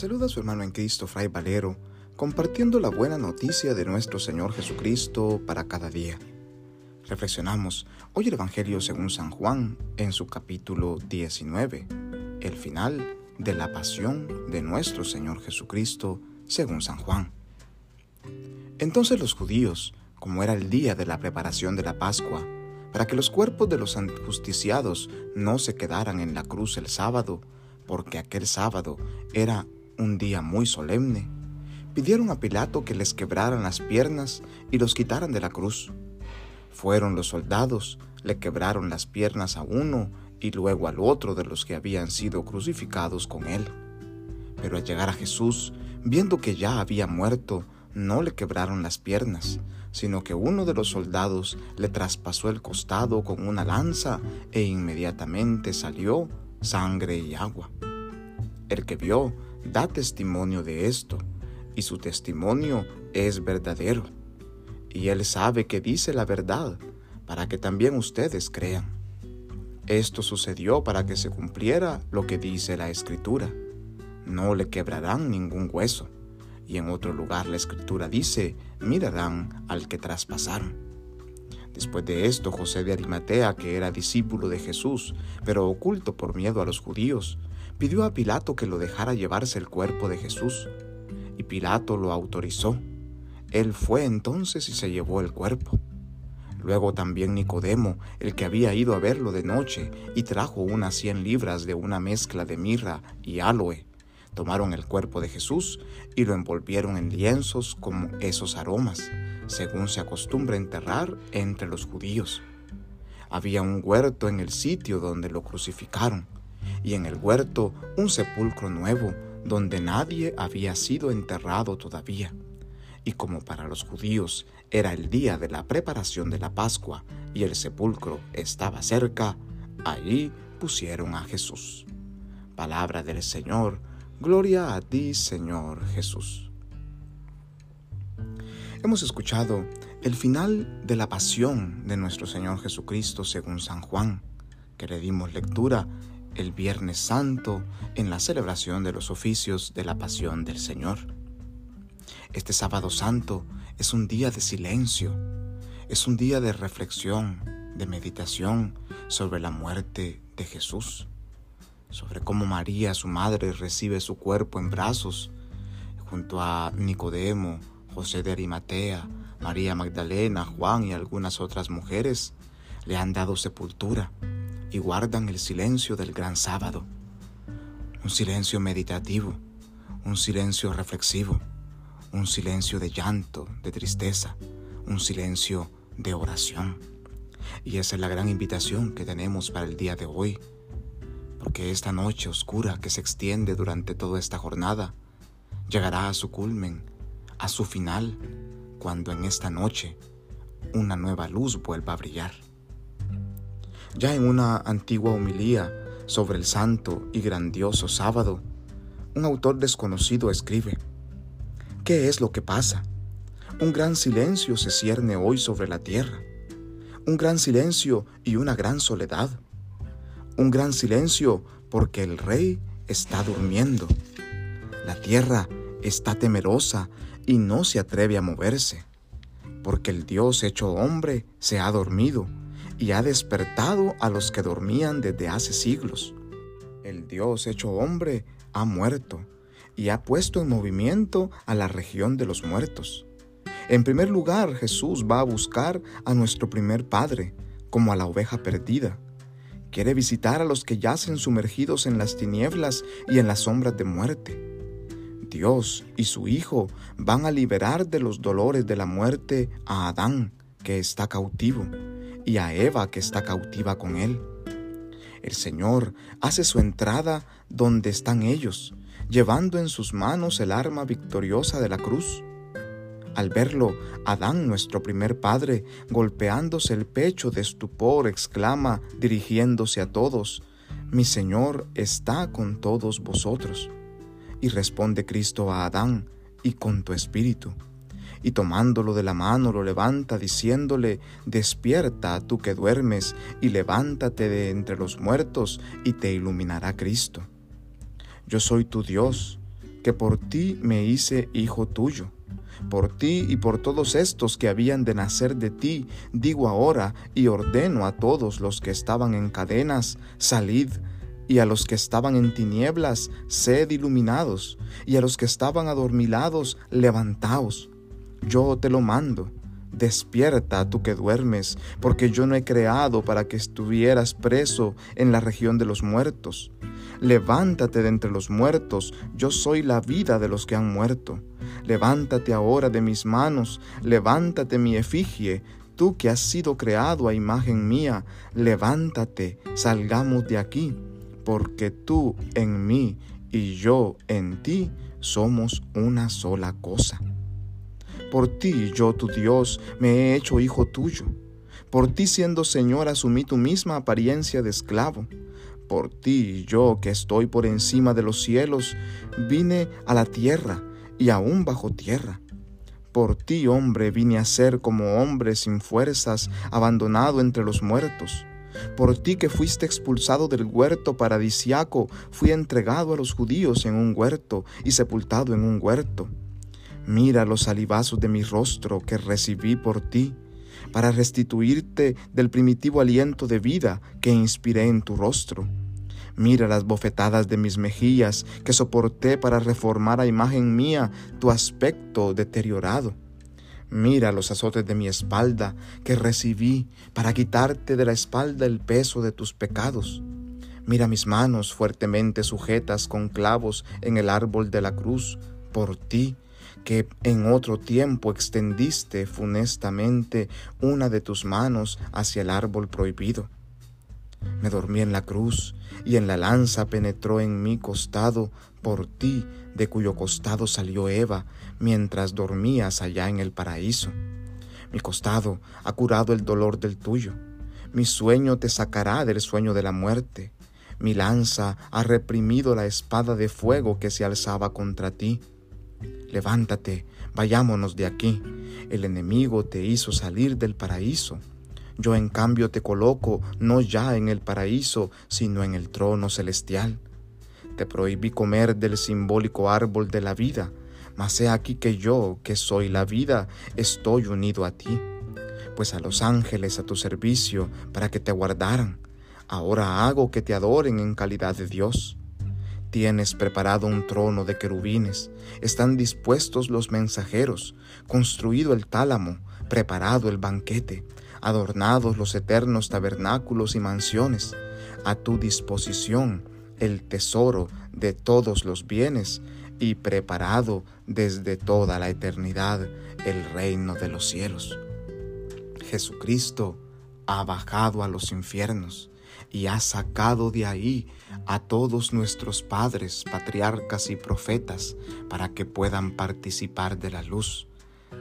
saluda su hermano en Cristo, Fray Valero, compartiendo la buena noticia de nuestro Señor Jesucristo para cada día. Reflexionamos hoy el Evangelio según San Juan en su capítulo 19, el final de la pasión de nuestro Señor Jesucristo según San Juan. Entonces los judíos, como era el día de la preparación de la Pascua, para que los cuerpos de los ajusticiados no se quedaran en la cruz el sábado, porque aquel sábado era un día muy solemne, pidieron a Pilato que les quebraran las piernas y los quitaran de la cruz. Fueron los soldados, le quebraron las piernas a uno y luego al otro de los que habían sido crucificados con él. Pero al llegar a Jesús, viendo que ya había muerto, no le quebraron las piernas, sino que uno de los soldados le traspasó el costado con una lanza e inmediatamente salió sangre y agua. El que vio da testimonio de esto, y su testimonio es verdadero. Y él sabe que dice la verdad, para que también ustedes crean. Esto sucedió para que se cumpliera lo que dice la Escritura. No le quebrarán ningún hueso. Y en otro lugar la Escritura dice, mirarán al que traspasaron. Después de esto, José de Arimatea, que era discípulo de Jesús, pero oculto por miedo a los judíos, pidió a Pilato que lo dejara llevarse el cuerpo de Jesús, y Pilato lo autorizó. Él fue entonces y se llevó el cuerpo. Luego también Nicodemo, el que había ido a verlo de noche, y trajo unas cien libras de una mezcla de mirra y aloe. Tomaron el cuerpo de Jesús y lo envolvieron en lienzos como esos aromas, según se acostumbra enterrar entre los judíos. Había un huerto en el sitio donde lo crucificaron y en el huerto un sepulcro nuevo donde nadie había sido enterrado todavía. Y como para los judíos era el día de la preparación de la Pascua y el sepulcro estaba cerca, allí pusieron a Jesús. Palabra del Señor, gloria a ti Señor Jesús. Hemos escuchado el final de la pasión de nuestro Señor Jesucristo según San Juan, que le dimos lectura el Viernes Santo en la celebración de los oficios de la Pasión del Señor. Este sábado santo es un día de silencio, es un día de reflexión, de meditación sobre la muerte de Jesús, sobre cómo María, su madre, recibe su cuerpo en brazos, junto a Nicodemo, José de Arimatea, María Magdalena, Juan y algunas otras mujeres, le han dado sepultura y guardan el silencio del gran sábado, un silencio meditativo, un silencio reflexivo, un silencio de llanto, de tristeza, un silencio de oración. Y esa es la gran invitación que tenemos para el día de hoy, porque esta noche oscura que se extiende durante toda esta jornada llegará a su culmen, a su final, cuando en esta noche una nueva luz vuelva a brillar. Ya en una antigua homilía sobre el santo y grandioso sábado, un autor desconocido escribe, ¿qué es lo que pasa? Un gran silencio se cierne hoy sobre la tierra, un gran silencio y una gran soledad, un gran silencio porque el rey está durmiendo, la tierra está temerosa y no se atreve a moverse, porque el Dios hecho hombre se ha dormido y ha despertado a los que dormían desde hace siglos. El Dios hecho hombre ha muerto y ha puesto en movimiento a la región de los muertos. En primer lugar, Jesús va a buscar a nuestro primer Padre, como a la oveja perdida. Quiere visitar a los que yacen sumergidos en las tinieblas y en las sombras de muerte. Dios y su Hijo van a liberar de los dolores de la muerte a Adán, que está cautivo, y a Eva que está cautiva con él. El Señor hace su entrada donde están ellos, llevando en sus manos el arma victoriosa de la cruz. Al verlo, Adán, nuestro primer padre, golpeándose el pecho de estupor, exclama, dirigiéndose a todos, Mi Señor está con todos vosotros. Y responde Cristo a Adán, y con tu espíritu y tomándolo de la mano lo levanta diciéndole, despierta tú que duermes y levántate de entre los muertos y te iluminará Cristo. Yo soy tu Dios, que por ti me hice hijo tuyo. Por ti y por todos estos que habían de nacer de ti, digo ahora y ordeno a todos los que estaban en cadenas, salid, y a los que estaban en tinieblas, sed iluminados, y a los que estaban adormilados, levantaos. Yo te lo mando. Despierta tú que duermes, porque yo no he creado para que estuvieras preso en la región de los muertos. Levántate de entre los muertos, yo soy la vida de los que han muerto. Levántate ahora de mis manos, levántate mi efigie, tú que has sido creado a imagen mía, levántate, salgamos de aquí, porque tú en mí y yo en ti somos una sola cosa. Por ti yo, tu Dios, me he hecho hijo tuyo. Por ti siendo Señor asumí tu misma apariencia de esclavo por ti, yo que estoy por encima de los cielos, vine a la tierra y aún bajo tierra. Por ti, hombre, vine a ser como hombre sin fuerzas, abandonado entre los muertos. Por ti que fuiste expulsado del huerto paradisiaco, fui entregado a los judíos en un huerto y sepultado en un huerto. Mira los salivazos de mi rostro que recibí por ti, para restituirte del primitivo aliento de vida que inspiré en tu rostro Mira las bofetadas de mis mejillas que soporté para reformar a imagen mía tu aspecto deteriorado. Mira los azotes de mi espalda que recibí para quitarte de la espalda el peso de tus pecados. Mira mis manos fuertemente sujetas con clavos en el árbol de la cruz por ti, que en otro tiempo extendiste funestamente una de tus manos hacia el árbol prohibido. Me dormí en la cruz y en la lanza penetró en mi costado por ti, de cuyo costado salió Eva, mientras dormías allá en el paraíso. Mi costado ha curado el dolor del tuyo. Mi sueño te sacará del sueño de la muerte. Mi lanza ha reprimido la espada de fuego que se alzaba contra ti. Levántate, vayámonos de aquí. El enemigo te hizo salir del paraíso yo en cambio te coloco no ya en el paraíso, sino en el trono celestial. Te prohibí comer del simbólico árbol de la vida, mas he aquí que yo, que soy la vida, estoy unido a ti. Pues a los ángeles a tu servicio para que te guardaran, ahora hago que te adoren en calidad de Dios. Tienes preparado un trono de querubines, están dispuestos los mensajeros, construido el tálamo, preparado el banquete, adornados los eternos tabernáculos y mansiones, a tu disposición el tesoro de todos los bienes y preparado desde toda la eternidad el reino de los cielos. Jesucristo ha bajado a los infiernos y ha sacado de ahí a todos nuestros padres, patriarcas y profetas para que puedan participar de la luz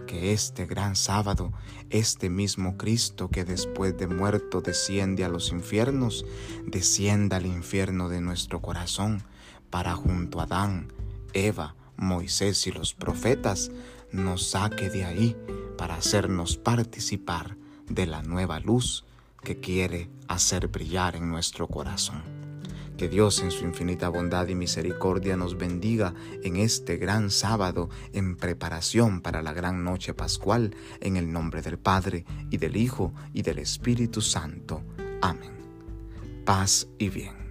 que este gran sábado, este mismo Cristo que después de muerto desciende a los infiernos, descienda al infierno de nuestro corazón, para junto a Adán, Eva, Moisés y los profetas, nos saque de ahí para hacernos participar de la nueva luz que quiere hacer brillar en nuestro corazón. Que Dios en su infinita bondad y misericordia nos bendiga en este gran sábado en preparación para la gran noche pascual, en el nombre del Padre y del Hijo y del Espíritu Santo. Amén. Paz y bien.